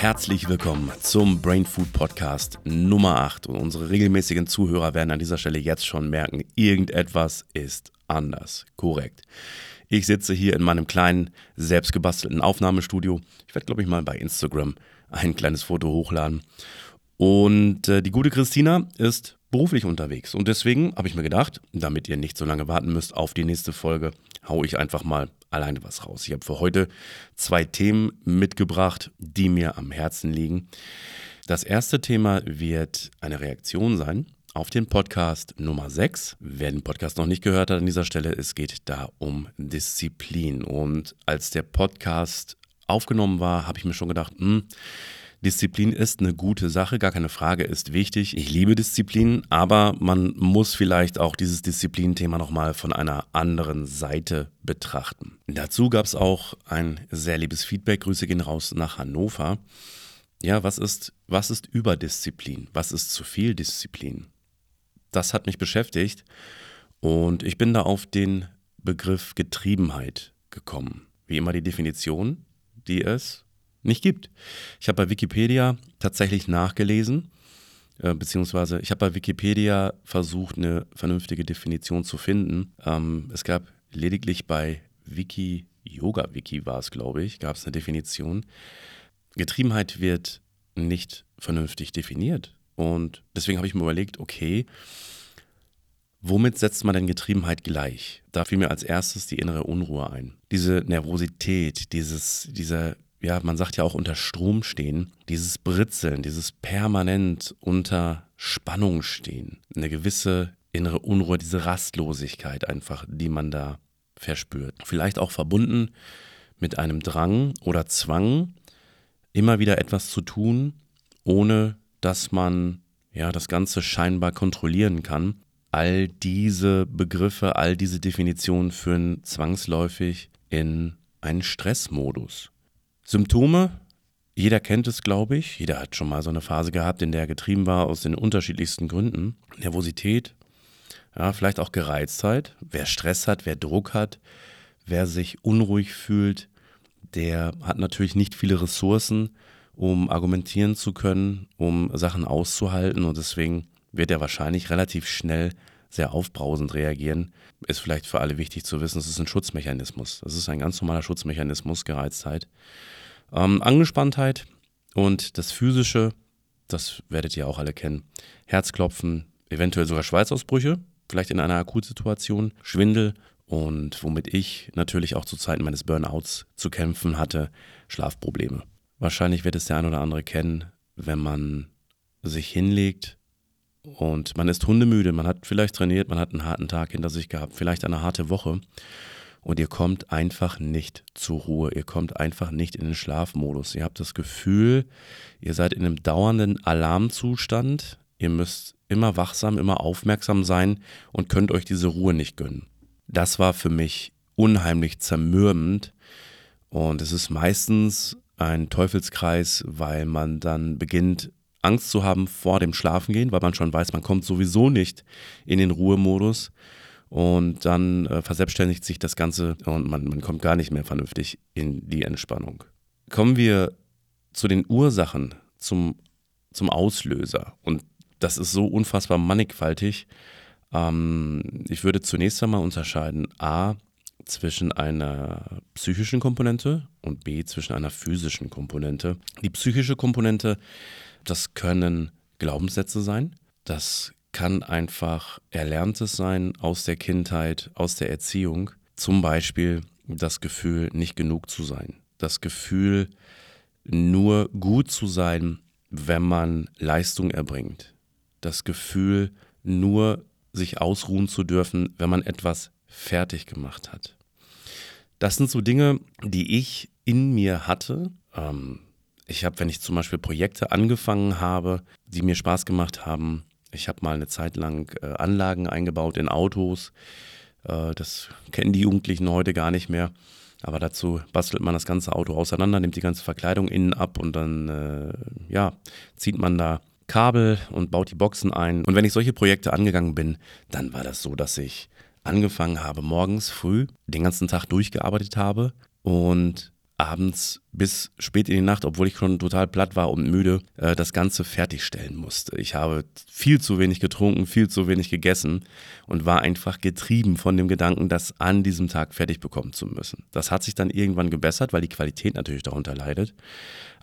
Herzlich willkommen zum Brain Food Podcast Nummer 8. Und unsere regelmäßigen Zuhörer werden an dieser Stelle jetzt schon merken, irgendetwas ist anders. Korrekt. Ich sitze hier in meinem kleinen, selbstgebastelten Aufnahmestudio. Ich werde, glaube ich, mal bei Instagram ein kleines Foto hochladen. Und äh, die gute Christina ist beruflich unterwegs. Und deswegen habe ich mir gedacht, damit ihr nicht so lange warten müsst auf die nächste Folge, haue ich einfach mal alleine was raus. Ich habe für heute zwei Themen mitgebracht, die mir am Herzen liegen. Das erste Thema wird eine Reaktion sein auf den Podcast Nummer 6. Wer den Podcast noch nicht gehört hat an dieser Stelle, es geht da um Disziplin. Und als der Podcast aufgenommen war, habe ich mir schon gedacht, hm, Disziplin ist eine gute Sache, gar keine Frage, ist wichtig. Ich liebe Disziplin, aber man muss vielleicht auch dieses Disziplinthema nochmal von einer anderen Seite betrachten. Dazu gab es auch ein sehr liebes Feedback. Grüße gehen raus nach Hannover. Ja, was ist, was ist Überdisziplin? Was ist zu viel Disziplin? Das hat mich beschäftigt und ich bin da auf den Begriff Getriebenheit gekommen. Wie immer die Definition, die es nicht gibt. Ich habe bei Wikipedia tatsächlich nachgelesen, äh, beziehungsweise ich habe bei Wikipedia versucht, eine vernünftige Definition zu finden. Ähm, es gab lediglich bei Wiki, Yoga Wiki war es, glaube ich, gab es eine Definition. Getriebenheit wird nicht vernünftig definiert. Und deswegen habe ich mir überlegt, okay, Womit setzt man denn Getriebenheit gleich? Da fiel mir als erstes die innere Unruhe ein. Diese Nervosität, dieses, dieser ja, man sagt ja auch unter Strom stehen, dieses Britzeln, dieses permanent unter Spannung stehen, eine gewisse innere Unruhe, diese Rastlosigkeit einfach, die man da verspürt. Vielleicht auch verbunden mit einem Drang oder Zwang, immer wieder etwas zu tun, ohne dass man ja das Ganze scheinbar kontrollieren kann. All diese Begriffe, all diese Definitionen führen zwangsläufig in einen Stressmodus. Symptome, jeder kennt es, glaube ich. Jeder hat schon mal so eine Phase gehabt, in der er getrieben war aus den unterschiedlichsten Gründen. Nervosität, ja, vielleicht auch Gereiztheit. Wer Stress hat, wer Druck hat, wer sich unruhig fühlt, der hat natürlich nicht viele Ressourcen, um argumentieren zu können, um Sachen auszuhalten und deswegen wird er wahrscheinlich relativ schnell sehr aufbrausend reagieren. Ist vielleicht für alle wichtig zu wissen, es ist ein Schutzmechanismus. Das ist ein ganz normaler Schutzmechanismus, Gereiztheit. Ähm, Angespanntheit und das Physische, das werdet ihr auch alle kennen. Herzklopfen, eventuell sogar Schweißausbrüche, vielleicht in einer Akutsituation, Schwindel und womit ich natürlich auch zu Zeiten meines Burnouts zu kämpfen hatte, Schlafprobleme. Wahrscheinlich wird es der ein oder andere kennen, wenn man sich hinlegt und man ist hundemüde, man hat vielleicht trainiert, man hat einen harten Tag hinter sich gehabt, vielleicht eine harte Woche und ihr kommt einfach nicht zur Ruhe, ihr kommt einfach nicht in den Schlafmodus. Ihr habt das Gefühl, ihr seid in einem dauernden Alarmzustand, ihr müsst immer wachsam, immer aufmerksam sein und könnt euch diese Ruhe nicht gönnen. Das war für mich unheimlich zermürbend und es ist meistens ein Teufelskreis, weil man dann beginnt, Angst zu haben vor dem Schlafengehen, weil man schon weiß, man kommt sowieso nicht in den Ruhemodus und dann äh, verselbstständigt sich das Ganze und man, man kommt gar nicht mehr vernünftig in die Entspannung. Kommen wir zu den Ursachen, zum, zum Auslöser. Und das ist so unfassbar mannigfaltig. Ähm, ich würde zunächst einmal unterscheiden, a, zwischen einer psychischen Komponente und b, zwischen einer physischen Komponente. Die psychische Komponente, das können Glaubenssätze sein, das kann einfach Erlerntes sein aus der Kindheit, aus der Erziehung. Zum Beispiel das Gefühl, nicht genug zu sein. Das Gefühl, nur gut zu sein, wenn man Leistung erbringt. Das Gefühl, nur sich ausruhen zu dürfen, wenn man etwas fertig gemacht hat. Das sind so Dinge, die ich in mir hatte. Ähm, ich habe, wenn ich zum Beispiel Projekte angefangen habe, die mir Spaß gemacht haben, ich habe mal eine Zeit lang äh, Anlagen eingebaut in Autos. Äh, das kennen die Jugendlichen heute gar nicht mehr. Aber dazu bastelt man das ganze Auto auseinander, nimmt die ganze Verkleidung innen ab und dann äh, ja, zieht man da Kabel und baut die Boxen ein. Und wenn ich solche Projekte angegangen bin, dann war das so, dass ich angefangen habe, morgens früh den ganzen Tag durchgearbeitet habe und abends bis spät in die Nacht, obwohl ich schon total platt war und müde, äh, das Ganze fertigstellen musste. Ich habe viel zu wenig getrunken, viel zu wenig gegessen und war einfach getrieben von dem Gedanken, das an diesem Tag fertig bekommen zu müssen. Das hat sich dann irgendwann gebessert, weil die Qualität natürlich darunter leidet.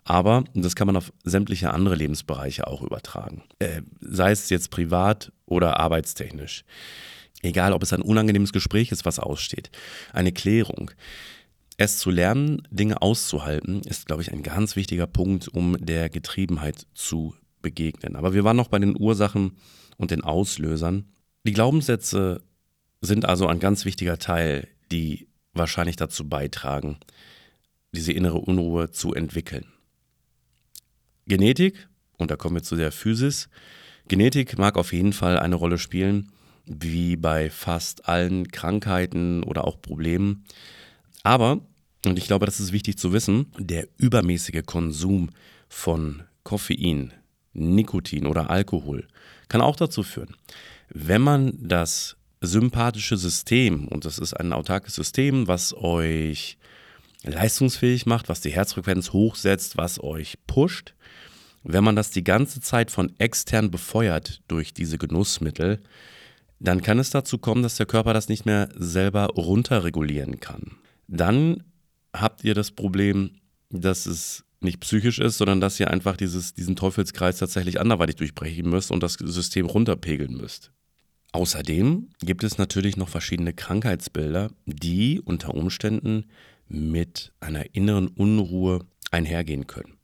Aber das kann man auf sämtliche andere Lebensbereiche auch übertragen. Äh, sei es jetzt privat oder arbeitstechnisch. Egal, ob es ein unangenehmes Gespräch ist, was aussteht. Eine Klärung. Es zu lernen, Dinge auszuhalten, ist, glaube ich, ein ganz wichtiger Punkt, um der Getriebenheit zu begegnen. Aber wir waren noch bei den Ursachen und den Auslösern. Die Glaubenssätze sind also ein ganz wichtiger Teil, die wahrscheinlich dazu beitragen, diese innere Unruhe zu entwickeln. Genetik, und da kommen wir zu der Physis, Genetik mag auf jeden Fall eine Rolle spielen, wie bei fast allen Krankheiten oder auch Problemen. Aber, und ich glaube, das ist wichtig zu wissen, der übermäßige Konsum von Koffein, Nikotin oder Alkohol kann auch dazu führen, wenn man das sympathische System, und das ist ein autarkes System, was euch leistungsfähig macht, was die Herzfrequenz hochsetzt, was euch pusht, wenn man das die ganze Zeit von extern befeuert durch diese Genussmittel, dann kann es dazu kommen, dass der Körper das nicht mehr selber runterregulieren kann dann habt ihr das Problem, dass es nicht psychisch ist, sondern dass ihr einfach dieses, diesen Teufelskreis tatsächlich anderweitig durchbrechen müsst und das System runterpegeln müsst. Außerdem gibt es natürlich noch verschiedene Krankheitsbilder, die unter Umständen mit einer inneren Unruhe einhergehen können.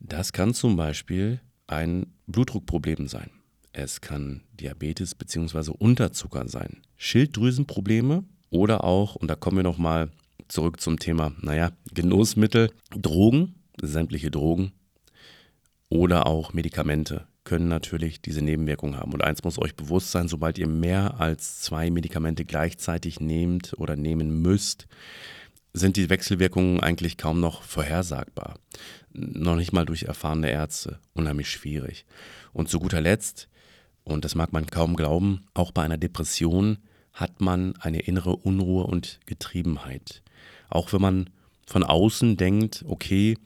Das kann zum Beispiel ein Blutdruckproblem sein. Es kann Diabetes bzw. Unterzucker sein. Schilddrüsenprobleme oder auch, und da kommen wir nochmal zurück zum Thema, naja, Genussmittel, Drogen, sämtliche Drogen oder auch Medikamente können natürlich diese Nebenwirkungen haben. Und eins muss euch bewusst sein, sobald ihr mehr als zwei Medikamente gleichzeitig nehmt oder nehmen müsst, sind die Wechselwirkungen eigentlich kaum noch vorhersagbar. Noch nicht mal durch erfahrene Ärzte. Unheimlich schwierig. Und zu guter Letzt, und das mag man kaum glauben, auch bei einer Depression hat man eine innere Unruhe und Getriebenheit. Auch wenn man von außen denkt, okay,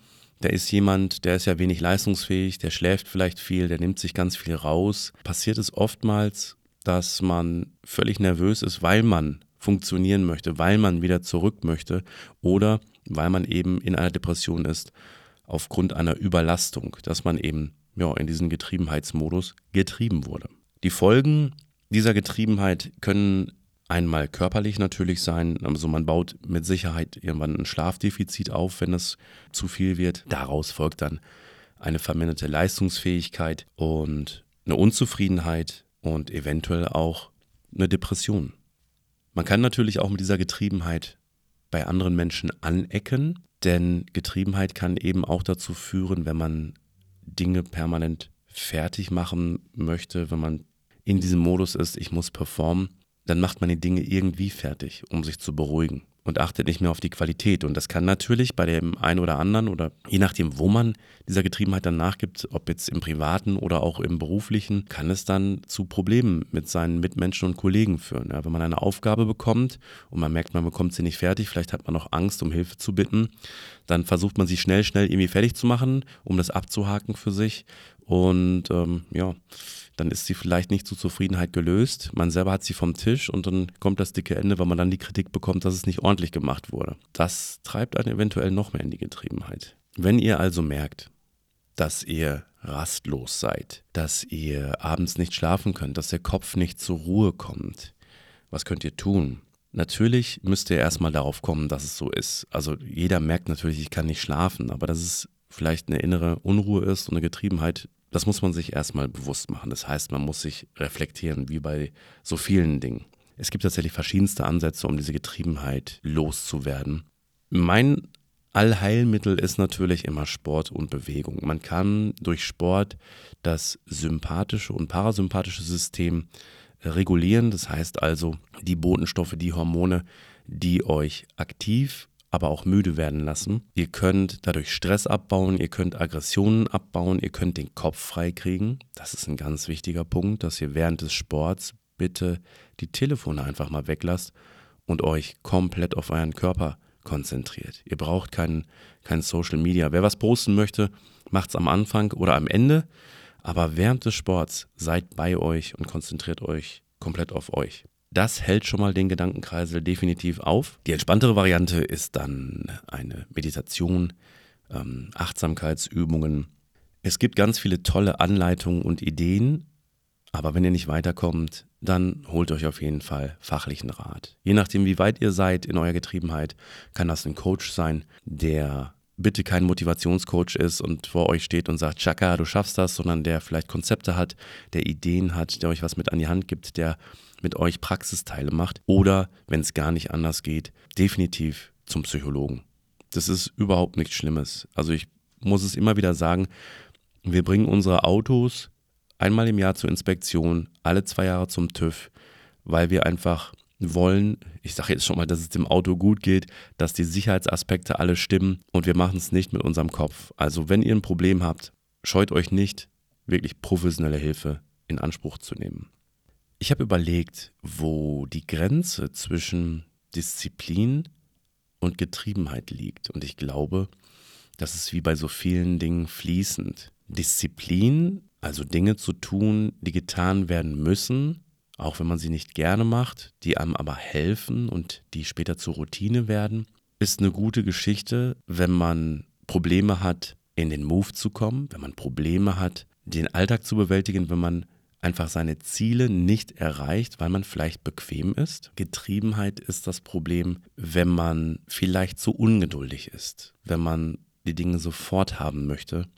da ist jemand, der ist ja wenig leistungsfähig, der schläft vielleicht viel, der nimmt sich ganz viel raus, passiert es oftmals, dass man völlig nervös ist, weil man funktionieren möchte, weil man wieder zurück möchte oder weil man eben in einer Depression ist aufgrund einer Überlastung, dass man eben ja, in diesen Getriebenheitsmodus getrieben wurde. Die Folgen dieser Getriebenheit können einmal körperlich natürlich sein. Also man baut mit Sicherheit irgendwann ein Schlafdefizit auf, wenn es zu viel wird. Daraus folgt dann eine verminderte Leistungsfähigkeit und eine Unzufriedenheit und eventuell auch eine Depression. Man kann natürlich auch mit dieser Getriebenheit bei anderen Menschen anecken, denn Getriebenheit kann eben auch dazu führen, wenn man Dinge permanent fertig machen möchte, wenn man in diesem Modus ist, ich muss performen, dann macht man die Dinge irgendwie fertig, um sich zu beruhigen und achtet nicht mehr auf die Qualität. Und das kann natürlich bei dem einen oder anderen oder je nachdem, wo man dieser Getriebenheit dann nachgibt, ob jetzt im privaten oder auch im beruflichen, kann es dann zu Problemen mit seinen Mitmenschen und Kollegen führen. Ja, wenn man eine Aufgabe bekommt und man merkt, man bekommt sie nicht fertig, vielleicht hat man noch Angst, um Hilfe zu bitten, dann versucht man sie schnell, schnell irgendwie fertig zu machen, um das abzuhaken für sich. Und ähm, ja, dann ist sie vielleicht nicht zur Zufriedenheit gelöst. Man selber hat sie vom Tisch und dann kommt das dicke Ende, weil man dann die Kritik bekommt, dass es nicht ordentlich gemacht wurde. Das treibt einen eventuell noch mehr in die Getriebenheit. Wenn ihr also merkt, dass ihr rastlos seid, dass ihr abends nicht schlafen könnt, dass der Kopf nicht zur Ruhe kommt, was könnt ihr tun? Natürlich müsst ihr erstmal darauf kommen, dass es so ist. Also jeder merkt natürlich, ich kann nicht schlafen, aber dass es vielleicht eine innere Unruhe ist und eine Getriebenheit, das muss man sich erstmal bewusst machen. Das heißt, man muss sich reflektieren, wie bei so vielen Dingen. Es gibt tatsächlich verschiedenste Ansätze, um diese Getriebenheit loszuwerden. Mein Allheilmittel ist natürlich immer Sport und Bewegung. Man kann durch Sport das sympathische und parasympathische System regulieren. Das heißt also, die Botenstoffe, die Hormone, die euch aktiv aber auch müde werden lassen. Ihr könnt dadurch Stress abbauen, ihr könnt Aggressionen abbauen, ihr könnt den Kopf freikriegen. Das ist ein ganz wichtiger Punkt, dass ihr während des Sports bitte die Telefone einfach mal weglasst und euch komplett auf euren Körper konzentriert. Ihr braucht kein, kein Social Media. Wer was posten möchte, macht es am Anfang oder am Ende. Aber während des Sports seid bei euch und konzentriert euch komplett auf euch. Das hält schon mal den Gedankenkreisel definitiv auf. Die entspanntere Variante ist dann eine Meditation, ähm, Achtsamkeitsübungen. Es gibt ganz viele tolle Anleitungen und Ideen, aber wenn ihr nicht weiterkommt, dann holt euch auf jeden Fall fachlichen Rat. Je nachdem, wie weit ihr seid in eurer Getriebenheit, kann das ein Coach sein, der bitte kein Motivationscoach ist und vor euch steht und sagt, Chaka, du schaffst das, sondern der vielleicht Konzepte hat, der Ideen hat, der euch was mit an die Hand gibt, der mit euch Praxisteile macht. Oder, wenn es gar nicht anders geht, definitiv zum Psychologen. Das ist überhaupt nichts Schlimmes. Also ich muss es immer wieder sagen, wir bringen unsere Autos einmal im Jahr zur Inspektion, alle zwei Jahre zum TÜV, weil wir einfach wollen, ich sage jetzt schon mal, dass es dem Auto gut geht, dass die Sicherheitsaspekte alle stimmen und wir machen es nicht mit unserem Kopf. Also wenn ihr ein Problem habt, scheut euch nicht, wirklich professionelle Hilfe in Anspruch zu nehmen. Ich habe überlegt, wo die Grenze zwischen Disziplin und Getriebenheit liegt. Und ich glaube, das ist wie bei so vielen Dingen fließend. Disziplin, also Dinge zu tun, die getan werden müssen, auch wenn man sie nicht gerne macht, die einem aber helfen und die später zur Routine werden, ist eine gute Geschichte, wenn man Probleme hat, in den Move zu kommen, wenn man Probleme hat, den Alltag zu bewältigen, wenn man einfach seine Ziele nicht erreicht, weil man vielleicht bequem ist. Getriebenheit ist das Problem, wenn man vielleicht zu ungeduldig ist, wenn man die Dinge sofort haben möchte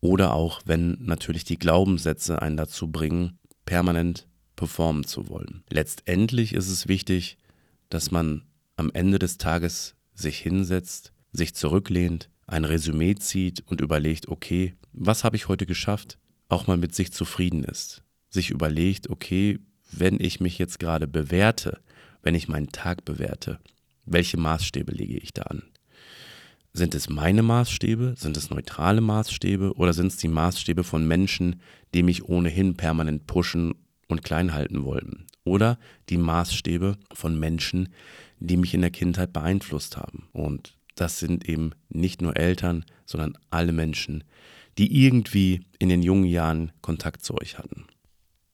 oder auch wenn natürlich die Glaubenssätze einen dazu bringen, permanent performen zu wollen. Letztendlich ist es wichtig, dass man am Ende des Tages sich hinsetzt, sich zurücklehnt, ein Resümee zieht und überlegt, okay, was habe ich heute geschafft? Auch mal mit sich zufrieden ist. Sich überlegt, okay, wenn ich mich jetzt gerade bewerte, wenn ich meinen Tag bewerte, welche Maßstäbe lege ich da an? Sind es meine Maßstäbe? Sind es neutrale Maßstäbe? Oder sind es die Maßstäbe von Menschen, die mich ohnehin permanent pushen und klein halten wollten. Oder die Maßstäbe von Menschen, die mich in der Kindheit beeinflusst haben. Und das sind eben nicht nur Eltern, sondern alle Menschen, die irgendwie in den jungen Jahren Kontakt zu euch hatten.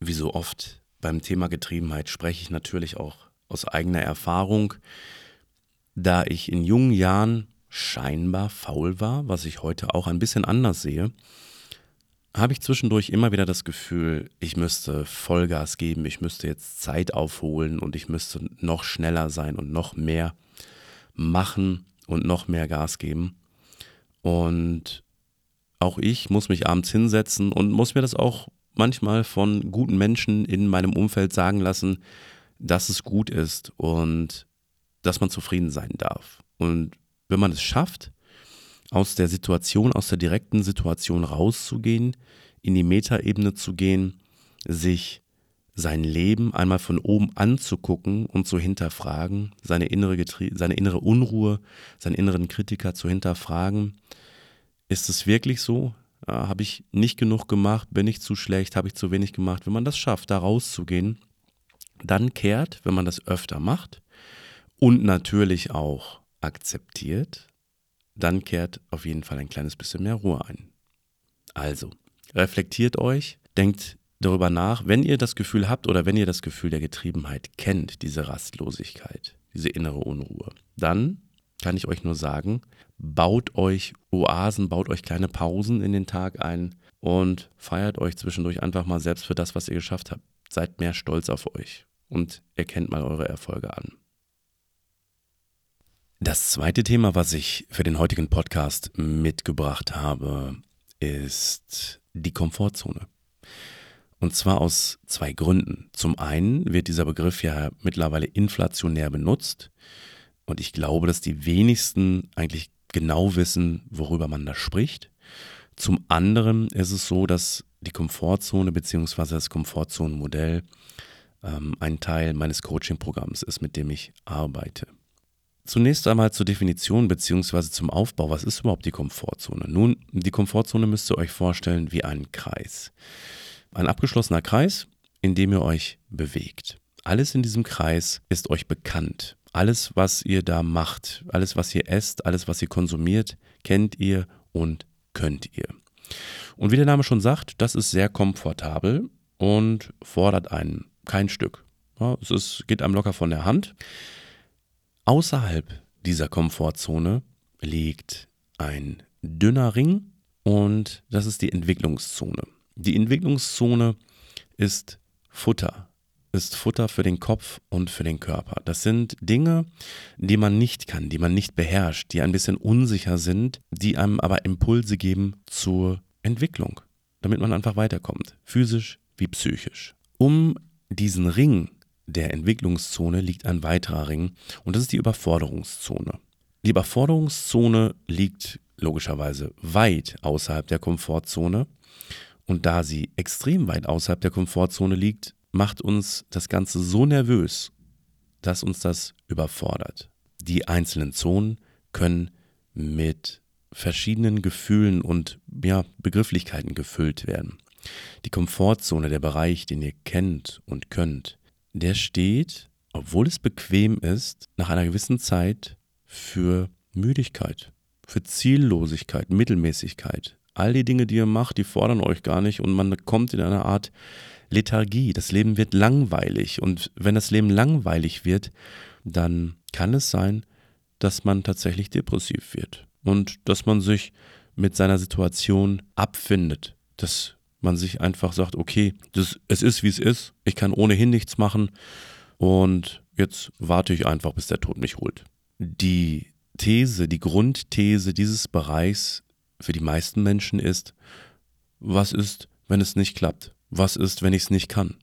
Wie so oft beim Thema Getriebenheit spreche ich natürlich auch aus eigener Erfahrung, da ich in jungen Jahren scheinbar faul war, was ich heute auch ein bisschen anders sehe, habe ich zwischendurch immer wieder das Gefühl, ich müsste Vollgas geben, ich müsste jetzt Zeit aufholen und ich müsste noch schneller sein und noch mehr machen und noch mehr Gas geben. Und auch ich muss mich abends hinsetzen und muss mir das auch manchmal von guten Menschen in meinem Umfeld sagen lassen, dass es gut ist und dass man zufrieden sein darf. Und wenn man es schafft, aus der Situation, aus der direkten Situation rauszugehen, in die Metaebene zu gehen, sich sein Leben einmal von oben anzugucken und zu hinterfragen, seine innere, Getrie seine innere Unruhe, seinen inneren Kritiker zu hinterfragen. Ist es wirklich so? Äh, habe ich nicht genug gemacht? Bin ich zu schlecht? Habe ich zu wenig gemacht? Wenn man das schafft, da rauszugehen, dann kehrt, wenn man das öfter macht und natürlich auch akzeptiert, dann kehrt auf jeden Fall ein kleines bisschen mehr Ruhe ein. Also, reflektiert euch, denkt darüber nach, wenn ihr das Gefühl habt oder wenn ihr das Gefühl der Getriebenheit kennt, diese Rastlosigkeit, diese innere Unruhe, dann kann ich euch nur sagen, baut euch Oasen, baut euch kleine Pausen in den Tag ein und feiert euch zwischendurch einfach mal selbst für das, was ihr geschafft habt. Seid mehr stolz auf euch und erkennt mal eure Erfolge an. Das zweite Thema, was ich für den heutigen Podcast mitgebracht habe, ist die Komfortzone. Und zwar aus zwei Gründen. Zum einen wird dieser Begriff ja mittlerweile inflationär benutzt und ich glaube, dass die wenigsten eigentlich genau wissen, worüber man da spricht. Zum anderen ist es so, dass die Komfortzone bzw. das Komfortzonenmodell ähm, ein Teil meines Coaching-Programms ist, mit dem ich arbeite. Zunächst einmal zur Definition bzw. zum Aufbau. Was ist überhaupt die Komfortzone? Nun, die Komfortzone müsst ihr euch vorstellen wie einen Kreis. Ein abgeschlossener Kreis, in dem ihr euch bewegt. Alles in diesem Kreis ist euch bekannt. Alles, was ihr da macht, alles, was ihr esst, alles, was ihr konsumiert, kennt ihr und könnt ihr. Und wie der Name schon sagt, das ist sehr komfortabel und fordert einen kein Stück. Ja, es ist, geht einem locker von der Hand. Außerhalb dieser Komfortzone liegt ein dünner Ring und das ist die Entwicklungszone. Die Entwicklungszone ist Futter, ist Futter für den Kopf und für den Körper. Das sind Dinge, die man nicht kann, die man nicht beherrscht, die ein bisschen unsicher sind, die einem aber Impulse geben zur Entwicklung, damit man einfach weiterkommt, physisch wie psychisch. Um diesen Ring der Entwicklungszone liegt ein weiterer Ring und das ist die Überforderungszone. Die Überforderungszone liegt logischerweise weit außerhalb der Komfortzone und da sie extrem weit außerhalb der Komfortzone liegt, macht uns das Ganze so nervös, dass uns das überfordert. Die einzelnen Zonen können mit verschiedenen Gefühlen und ja, Begrifflichkeiten gefüllt werden. Die Komfortzone, der Bereich, den ihr kennt und könnt, der steht, obwohl es bequem ist, nach einer gewissen Zeit für Müdigkeit, für Ziellosigkeit, Mittelmäßigkeit. All die Dinge, die ihr macht, die fordern euch gar nicht und man kommt in eine Art Lethargie. Das Leben wird langweilig und wenn das Leben langweilig wird, dann kann es sein, dass man tatsächlich depressiv wird und dass man sich mit seiner Situation abfindet, dass man sich einfach sagt, okay, das, es ist wie es ist, ich kann ohnehin nichts machen und jetzt warte ich einfach, bis der Tod mich holt. Die These, die Grundthese dieses Bereichs für die meisten Menschen ist, was ist, wenn es nicht klappt? Was ist, wenn ich es nicht kann?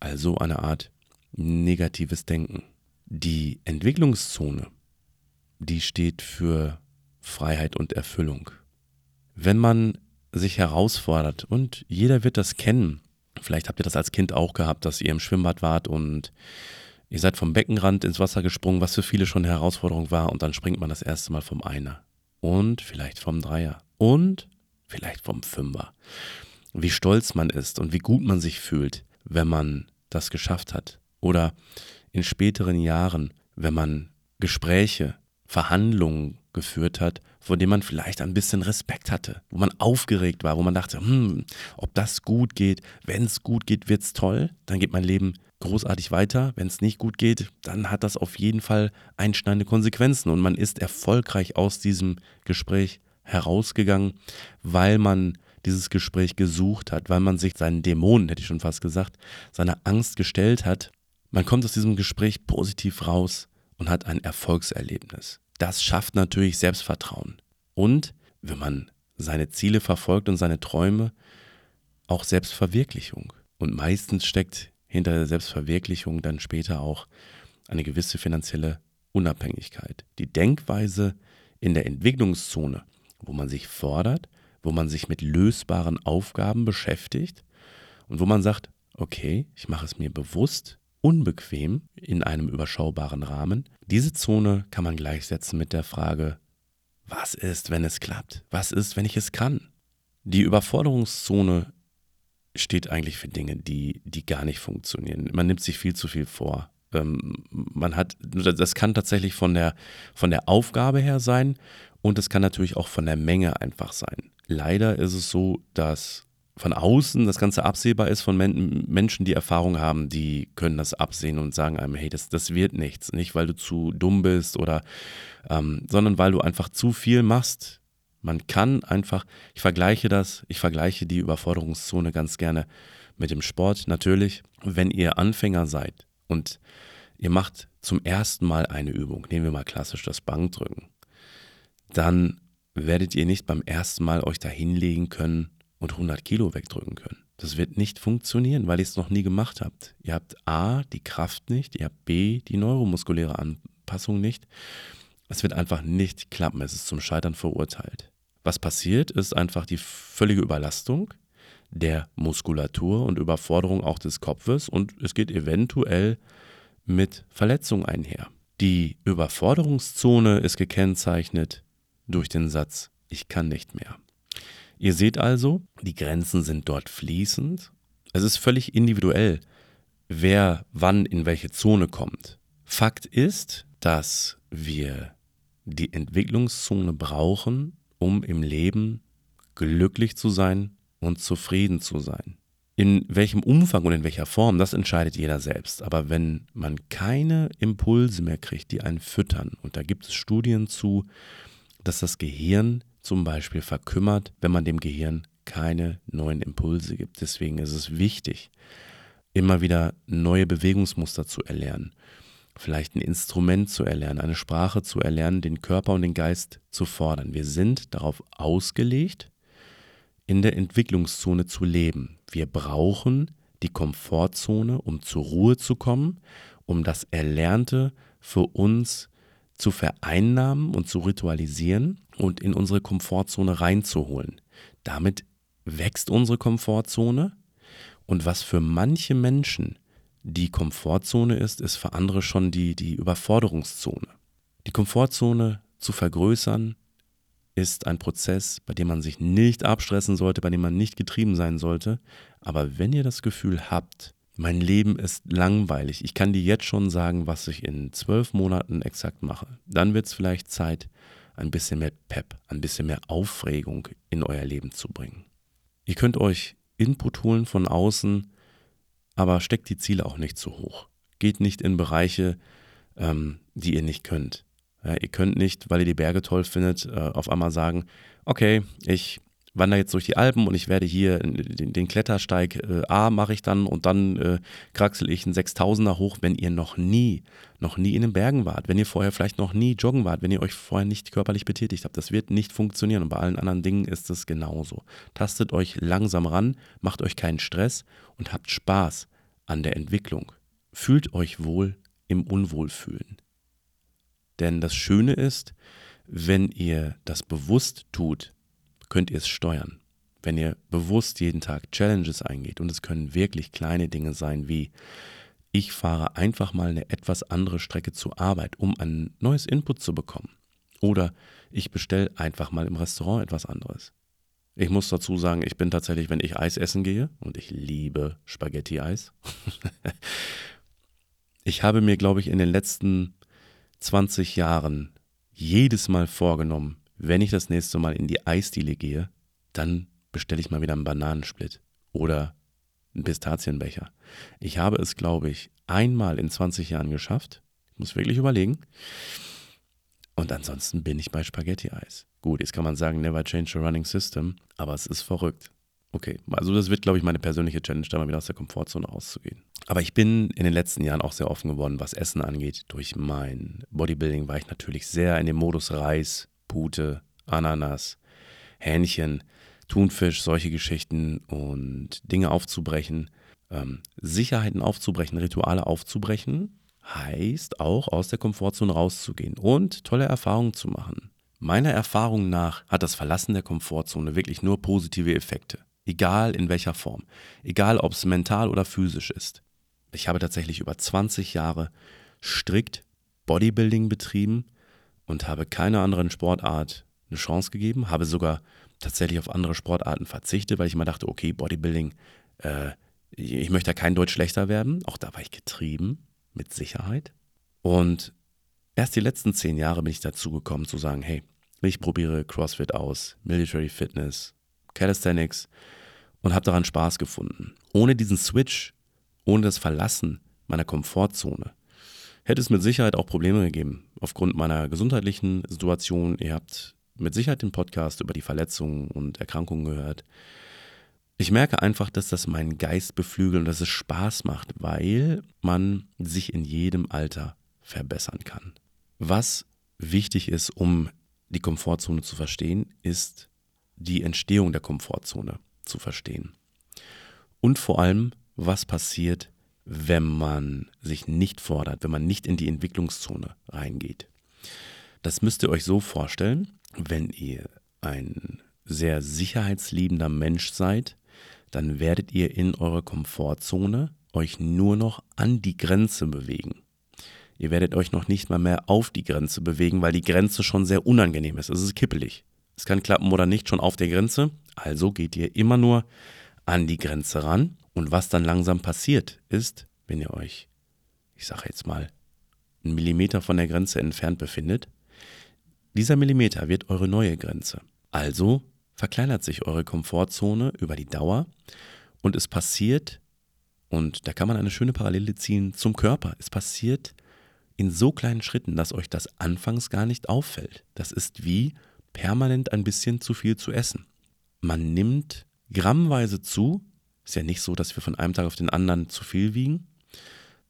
Also eine Art negatives Denken. Die Entwicklungszone, die steht für Freiheit und Erfüllung. Wenn man sich herausfordert. Und jeder wird das kennen. Vielleicht habt ihr das als Kind auch gehabt, dass ihr im Schwimmbad wart und ihr seid vom Beckenrand ins Wasser gesprungen, was für viele schon eine Herausforderung war. Und dann springt man das erste Mal vom Einer. Und vielleicht vom Dreier. Und vielleicht vom Fünfer. Wie stolz man ist und wie gut man sich fühlt, wenn man das geschafft hat. Oder in späteren Jahren, wenn man Gespräche, Verhandlungen geführt hat, vor dem man vielleicht ein bisschen Respekt hatte, wo man aufgeregt war, wo man dachte, hm, ob das gut geht, wenn es gut geht, wird es toll, dann geht mein Leben großartig weiter. Wenn es nicht gut geht, dann hat das auf jeden Fall einschneidende Konsequenzen und man ist erfolgreich aus diesem Gespräch herausgegangen, weil man dieses Gespräch gesucht hat, weil man sich seinen Dämonen, hätte ich schon fast gesagt, seiner Angst gestellt hat. Man kommt aus diesem Gespräch positiv raus und hat ein Erfolgserlebnis das schafft natürlich Selbstvertrauen. Und wenn man seine Ziele verfolgt und seine Träume, auch Selbstverwirklichung. Und meistens steckt hinter der Selbstverwirklichung dann später auch eine gewisse finanzielle Unabhängigkeit. Die Denkweise in der Entwicklungszone, wo man sich fordert, wo man sich mit lösbaren Aufgaben beschäftigt und wo man sagt, okay, ich mache es mir bewusst, unbequem in einem überschaubaren Rahmen. Diese Zone kann man gleichsetzen mit der Frage, was ist, wenn es klappt? Was ist, wenn ich es kann? Die Überforderungszone steht eigentlich für Dinge, die, die gar nicht funktionieren. Man nimmt sich viel zu viel vor. Ähm, man hat, das kann tatsächlich von der, von der Aufgabe her sein und es kann natürlich auch von der Menge einfach sein. Leider ist es so, dass von außen das Ganze absehbar ist von Men Menschen, die Erfahrung haben, die können das absehen und sagen einem, hey, das, das wird nichts. Nicht, weil du zu dumm bist oder, ähm, sondern weil du einfach zu viel machst. Man kann einfach, ich vergleiche das, ich vergleiche die Überforderungszone ganz gerne mit dem Sport. Natürlich, wenn ihr Anfänger seid und ihr macht zum ersten Mal eine Übung, nehmen wir mal klassisch das Bankdrücken, dann werdet ihr nicht beim ersten Mal euch da hinlegen können und 100 Kilo wegdrücken können. Das wird nicht funktionieren, weil ihr es noch nie gemacht habt. Ihr habt A, die Kraft nicht, ihr habt B, die neuromuskuläre Anpassung nicht. Es wird einfach nicht klappen, es ist zum Scheitern verurteilt. Was passiert, ist einfach die völlige Überlastung der Muskulatur und Überforderung auch des Kopfes und es geht eventuell mit Verletzungen einher. Die Überforderungszone ist gekennzeichnet durch den Satz, ich kann nicht mehr. Ihr seht also, die Grenzen sind dort fließend. Es ist völlig individuell, wer wann in welche Zone kommt. Fakt ist, dass wir die Entwicklungszone brauchen, um im Leben glücklich zu sein und zufrieden zu sein. In welchem Umfang und in welcher Form, das entscheidet jeder selbst. Aber wenn man keine Impulse mehr kriegt, die einen füttern, und da gibt es Studien zu, dass das Gehirn zum Beispiel verkümmert, wenn man dem Gehirn keine neuen Impulse gibt. Deswegen ist es wichtig, immer wieder neue Bewegungsmuster zu erlernen, vielleicht ein Instrument zu erlernen, eine Sprache zu erlernen, den Körper und den Geist zu fordern. Wir sind darauf ausgelegt, in der Entwicklungszone zu leben. Wir brauchen die Komfortzone, um zur Ruhe zu kommen, um das Erlernte für uns zu vereinnahmen und zu ritualisieren und in unsere Komfortzone reinzuholen. Damit wächst unsere Komfortzone und was für manche Menschen die Komfortzone ist, ist für andere schon die, die Überforderungszone. Die Komfortzone zu vergrößern ist ein Prozess, bei dem man sich nicht abstressen sollte, bei dem man nicht getrieben sein sollte. Aber wenn ihr das Gefühl habt, mein Leben ist langweilig, ich kann dir jetzt schon sagen, was ich in zwölf Monaten exakt mache, dann wird es vielleicht Zeit, ein bisschen mehr Pep, ein bisschen mehr Aufregung in euer Leben zu bringen. Ihr könnt euch Input holen von außen, aber steckt die Ziele auch nicht zu hoch. Geht nicht in Bereiche, ähm, die ihr nicht könnt. Ja, ihr könnt nicht, weil ihr die Berge toll findet, äh, auf einmal sagen, okay, ich wandere jetzt durch die Alpen und ich werde hier den, den Klettersteig äh, A mache ich dann und dann äh, kraxel ich einen 6000er hoch, wenn ihr noch nie, noch nie in den Bergen wart, wenn ihr vorher vielleicht noch nie joggen wart, wenn ihr euch vorher nicht körperlich betätigt habt. Das wird nicht funktionieren und bei allen anderen Dingen ist es genauso. Tastet euch langsam ran, macht euch keinen Stress und habt Spaß an der Entwicklung. Fühlt euch wohl im Unwohlfühlen. Denn das Schöne ist, wenn ihr das bewusst tut, könnt ihr es steuern. Wenn ihr bewusst jeden Tag Challenges eingeht, und es können wirklich kleine Dinge sein wie, ich fahre einfach mal eine etwas andere Strecke zur Arbeit, um ein neues Input zu bekommen. Oder ich bestelle einfach mal im Restaurant etwas anderes. Ich muss dazu sagen, ich bin tatsächlich, wenn ich Eis essen gehe, und ich liebe Spaghetti-Eis, ich habe mir, glaube ich, in den letzten 20 Jahren jedes Mal vorgenommen, wenn ich das nächste Mal in die Eisdiele gehe, dann bestelle ich mal wieder einen Bananensplit oder einen Pistazienbecher. Ich habe es, glaube ich, einmal in 20 Jahren geschafft. Ich muss wirklich überlegen. Und ansonsten bin ich bei Spaghetti-Eis. Gut, jetzt kann man sagen, never change a running system, aber es ist verrückt. Okay, also das wird, glaube ich, meine persönliche Challenge, da mal wieder aus der Komfortzone rauszugehen. Aber ich bin in den letzten Jahren auch sehr offen geworden, was Essen angeht. Durch mein Bodybuilding war ich natürlich sehr in dem Modus Reis, Pute, Ananas, Hähnchen, Thunfisch, solche Geschichten und Dinge aufzubrechen. Ähm, Sicherheiten aufzubrechen, Rituale aufzubrechen, heißt auch aus der Komfortzone rauszugehen und tolle Erfahrungen zu machen. Meiner Erfahrung nach hat das Verlassen der Komfortzone wirklich nur positive Effekte. Egal in welcher Form. Egal ob es mental oder physisch ist. Ich habe tatsächlich über 20 Jahre strikt Bodybuilding betrieben und habe keiner anderen Sportart eine Chance gegeben, habe sogar tatsächlich auf andere Sportarten verzichtet, weil ich immer dachte, okay, Bodybuilding, äh, ich möchte da kein Deutsch schlechter werden. Auch da war ich getrieben, mit Sicherheit. Und erst die letzten zehn Jahre bin ich dazu gekommen zu sagen, hey, ich probiere CrossFit aus, Military Fitness, Calisthenics und habe daran Spaß gefunden. Ohne diesen Switch, ohne das Verlassen meiner Komfortzone, hätte es mit Sicherheit auch Probleme gegeben. Aufgrund meiner gesundheitlichen Situation. Ihr habt mit Sicherheit den Podcast über die Verletzungen und Erkrankungen gehört. Ich merke einfach, dass das meinen Geist beflügelt und dass es Spaß macht, weil man sich in jedem Alter verbessern kann. Was wichtig ist, um die Komfortzone zu verstehen, ist die Entstehung der Komfortzone zu verstehen. Und vor allem, was passiert, wenn man sich nicht fordert, wenn man nicht in die Entwicklungszone reingeht. Das müsst ihr euch so vorstellen, wenn ihr ein sehr sicherheitsliebender Mensch seid, dann werdet ihr in eurer Komfortzone euch nur noch an die Grenze bewegen. Ihr werdet euch noch nicht mal mehr auf die Grenze bewegen, weil die Grenze schon sehr unangenehm ist. Es ist kippelig. Es kann klappen oder nicht schon auf der Grenze. Also geht ihr immer nur an die Grenze ran. Und was dann langsam passiert, ist, wenn ihr euch, ich sage jetzt mal, einen Millimeter von der Grenze entfernt befindet, dieser Millimeter wird eure neue Grenze. Also verkleinert sich eure Komfortzone über die Dauer und es passiert, und da kann man eine schöne Parallele ziehen zum Körper, es passiert in so kleinen Schritten, dass euch das anfangs gar nicht auffällt. Das ist wie permanent ein bisschen zu viel zu essen. Man nimmt grammweise zu, ist ja nicht so, dass wir von einem Tag auf den anderen zu viel wiegen.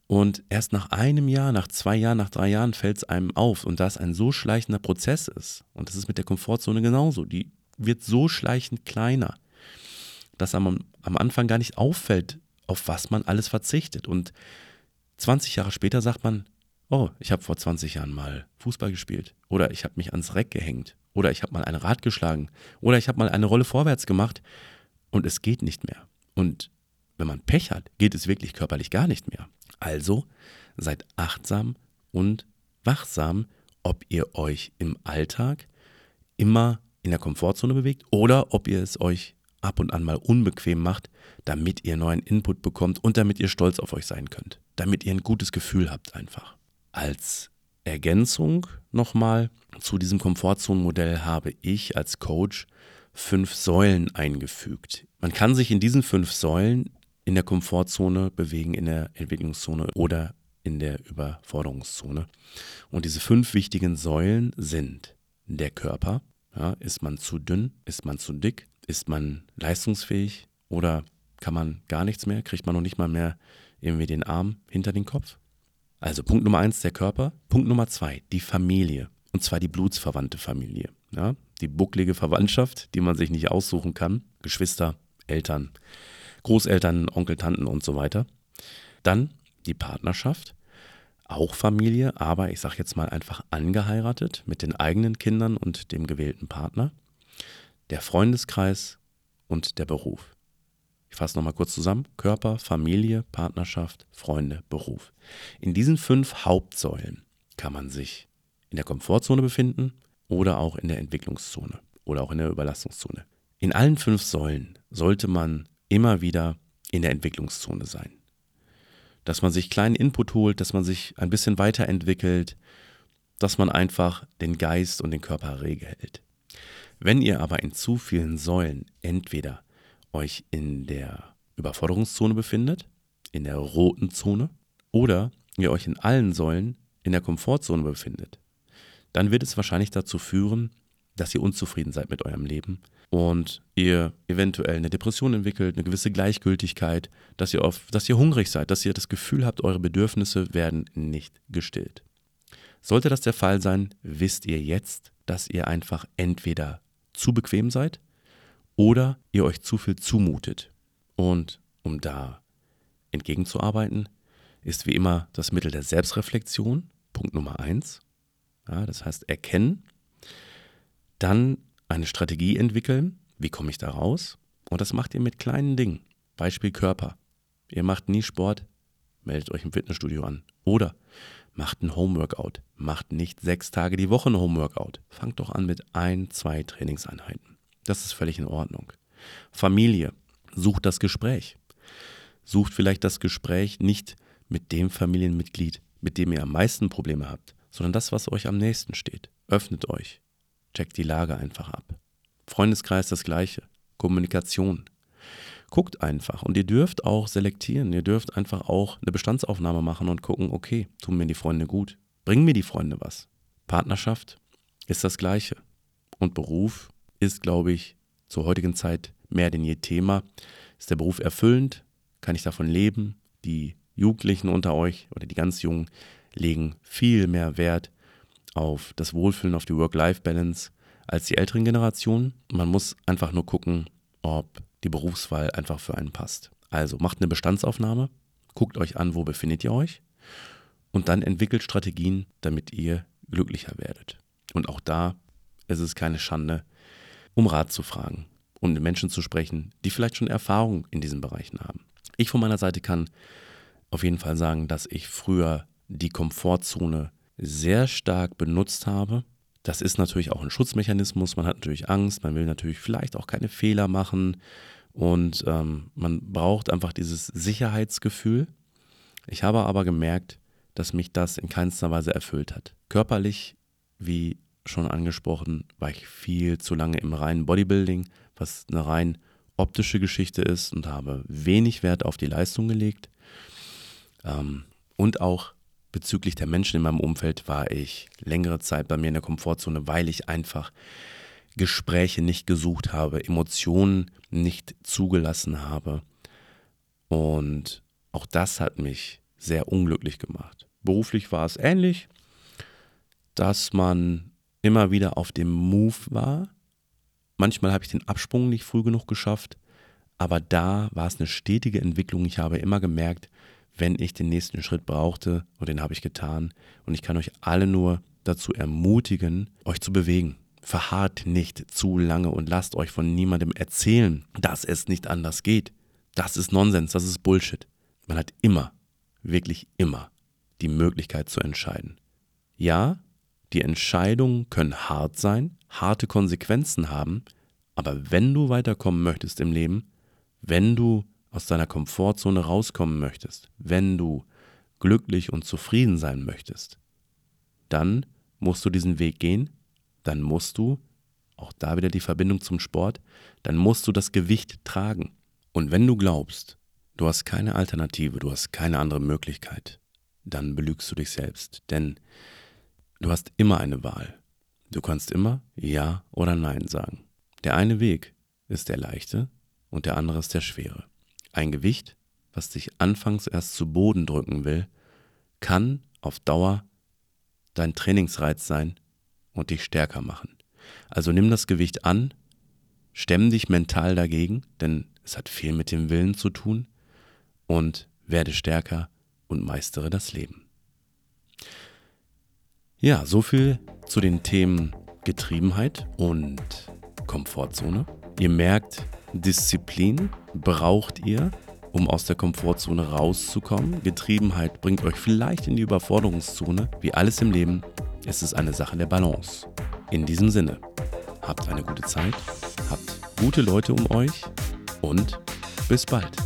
Und erst nach einem Jahr, nach zwei Jahren, nach drei Jahren fällt es einem auf. Und da es ein so schleichender Prozess ist, und das ist mit der Komfortzone genauso, die wird so schleichend kleiner, dass am, am Anfang gar nicht auffällt, auf was man alles verzichtet. Und 20 Jahre später sagt man, oh, ich habe vor 20 Jahren mal Fußball gespielt oder ich habe mich ans Reck gehängt oder ich habe mal ein Rad geschlagen oder ich habe mal eine Rolle vorwärts gemacht und es geht nicht mehr. Und wenn man Pech hat, geht es wirklich körperlich gar nicht mehr. Also seid achtsam und wachsam, ob ihr euch im Alltag immer in der Komfortzone bewegt oder ob ihr es euch ab und an mal unbequem macht, damit ihr neuen Input bekommt und damit ihr stolz auf euch sein könnt, damit ihr ein gutes Gefühl habt einfach. Als Ergänzung nochmal zu diesem Komfortzonenmodell habe ich als Coach fünf Säulen eingefügt. Man kann sich in diesen fünf Säulen in der Komfortzone bewegen, in der Entwicklungszone oder in der Überforderungszone. Und diese fünf wichtigen Säulen sind der Körper. Ja, ist man zu dünn? Ist man zu dick? Ist man leistungsfähig? Oder kann man gar nichts mehr? Kriegt man noch nicht mal mehr irgendwie den Arm hinter den Kopf? Also Punkt Nummer eins, der Körper. Punkt Nummer zwei, die Familie. Und zwar die blutsverwandte Familie. Ja? Die bucklige Verwandtschaft, die man sich nicht aussuchen kann. Geschwister, Eltern, Großeltern, Onkel, Tanten und so weiter. Dann die Partnerschaft. Auch Familie, aber ich sage jetzt mal einfach angeheiratet mit den eigenen Kindern und dem gewählten Partner. Der Freundeskreis und der Beruf. Ich fasse nochmal kurz zusammen. Körper, Familie, Partnerschaft, Freunde, Beruf. In diesen fünf Hauptsäulen kann man sich in der Komfortzone befinden oder auch in der Entwicklungszone oder auch in der Überlastungszone. In allen fünf Säulen sollte man immer wieder in der Entwicklungszone sein. Dass man sich kleinen Input holt, dass man sich ein bisschen weiterentwickelt, dass man einfach den Geist und den Körper rege hält. Wenn ihr aber in zu vielen Säulen entweder euch in der Überforderungszone befindet, in der roten Zone, oder ihr euch in allen Säulen in der Komfortzone befindet, dann wird es wahrscheinlich dazu führen, dass ihr unzufrieden seid mit eurem Leben und ihr eventuell eine Depression entwickelt, eine gewisse Gleichgültigkeit, dass ihr, auf, dass ihr hungrig seid, dass ihr das Gefühl habt, eure Bedürfnisse werden nicht gestillt. Sollte das der Fall sein, wisst ihr jetzt, dass ihr einfach entweder zu bequem seid oder ihr euch zu viel zumutet. Und um da entgegenzuarbeiten, ist wie immer das Mittel der Selbstreflexion, Punkt Nummer eins. Ja, das heißt erkennen, dann eine Strategie entwickeln, wie komme ich da raus? Und das macht ihr mit kleinen Dingen. Beispiel Körper. Ihr macht nie Sport, meldet euch im Fitnessstudio an. Oder macht ein Homeworkout. Macht nicht sechs Tage die Woche ein Homeworkout. Fangt doch an mit ein, zwei Trainingseinheiten. Das ist völlig in Ordnung. Familie, sucht das Gespräch. Sucht vielleicht das Gespräch nicht mit dem Familienmitglied, mit dem ihr am meisten Probleme habt, sondern das, was euch am nächsten steht. Öffnet euch. Checkt die Lage einfach ab. Freundeskreis das gleiche. Kommunikation. Guckt einfach und ihr dürft auch selektieren. Ihr dürft einfach auch eine Bestandsaufnahme machen und gucken, okay, tun mir die Freunde gut. Bringen mir die Freunde was. Partnerschaft ist das gleiche. Und Beruf ist, glaube ich, zur heutigen Zeit mehr denn je Thema. Ist der Beruf erfüllend? Kann ich davon leben? Die Jugendlichen unter euch oder die ganz Jungen legen viel mehr Wert auf das Wohlfühlen, auf die Work-Life-Balance als die älteren Generationen. Man muss einfach nur gucken, ob die Berufswahl einfach für einen passt. Also macht eine Bestandsaufnahme, guckt euch an, wo befindet ihr euch und dann entwickelt Strategien, damit ihr glücklicher werdet. Und auch da ist es keine Schande, um Rat zu fragen und mit Menschen zu sprechen, die vielleicht schon Erfahrung in diesen Bereichen haben. Ich von meiner Seite kann auf jeden Fall sagen, dass ich früher die Komfortzone sehr stark benutzt habe. Das ist natürlich auch ein Schutzmechanismus. Man hat natürlich Angst, man will natürlich vielleicht auch keine Fehler machen und ähm, man braucht einfach dieses Sicherheitsgefühl. Ich habe aber gemerkt, dass mich das in keinster Weise erfüllt hat. Körperlich, wie schon angesprochen, war ich viel zu lange im reinen Bodybuilding, was eine rein optische Geschichte ist und habe wenig Wert auf die Leistung gelegt. Ähm, und auch bezüglich der Menschen in meinem Umfeld war ich längere Zeit bei mir in der Komfortzone, weil ich einfach Gespräche nicht gesucht habe, Emotionen nicht zugelassen habe. Und auch das hat mich sehr unglücklich gemacht. Beruflich war es ähnlich, dass man immer wieder auf dem Move war. Manchmal habe ich den Absprung nicht früh genug geschafft, aber da war es eine stetige Entwicklung. Ich habe immer gemerkt, wenn ich den nächsten Schritt brauchte, und den habe ich getan. Und ich kann euch alle nur dazu ermutigen, euch zu bewegen. Verharrt nicht zu lange und lasst euch von niemandem erzählen, dass es nicht anders geht. Das ist Nonsens, das ist Bullshit. Man hat immer, wirklich immer, die Möglichkeit zu entscheiden. Ja, die Entscheidungen können hart sein, harte Konsequenzen haben, aber wenn du weiterkommen möchtest im Leben, wenn du aus deiner Komfortzone rauskommen möchtest, wenn du glücklich und zufrieden sein möchtest, dann musst du diesen Weg gehen, dann musst du, auch da wieder die Verbindung zum Sport, dann musst du das Gewicht tragen. Und wenn du glaubst, du hast keine Alternative, du hast keine andere Möglichkeit, dann belügst du dich selbst. Denn du hast immer eine Wahl. Du kannst immer Ja oder Nein sagen. Der eine Weg ist der leichte und der andere ist der schwere. Ein Gewicht, was dich anfangs erst zu Boden drücken will, kann auf Dauer dein Trainingsreiz sein und dich stärker machen. Also nimm das Gewicht an, stemm dich mental dagegen, denn es hat viel mit dem Willen zu tun und werde stärker und meistere das Leben. Ja, so viel zu den Themen Getriebenheit und Komfortzone. Ihr merkt, Disziplin braucht ihr, um aus der Komfortzone rauszukommen. Getriebenheit bringt euch vielleicht in die Überforderungszone. Wie alles im Leben ist es eine Sache der Balance. In diesem Sinne, habt eine gute Zeit, habt gute Leute um euch und bis bald.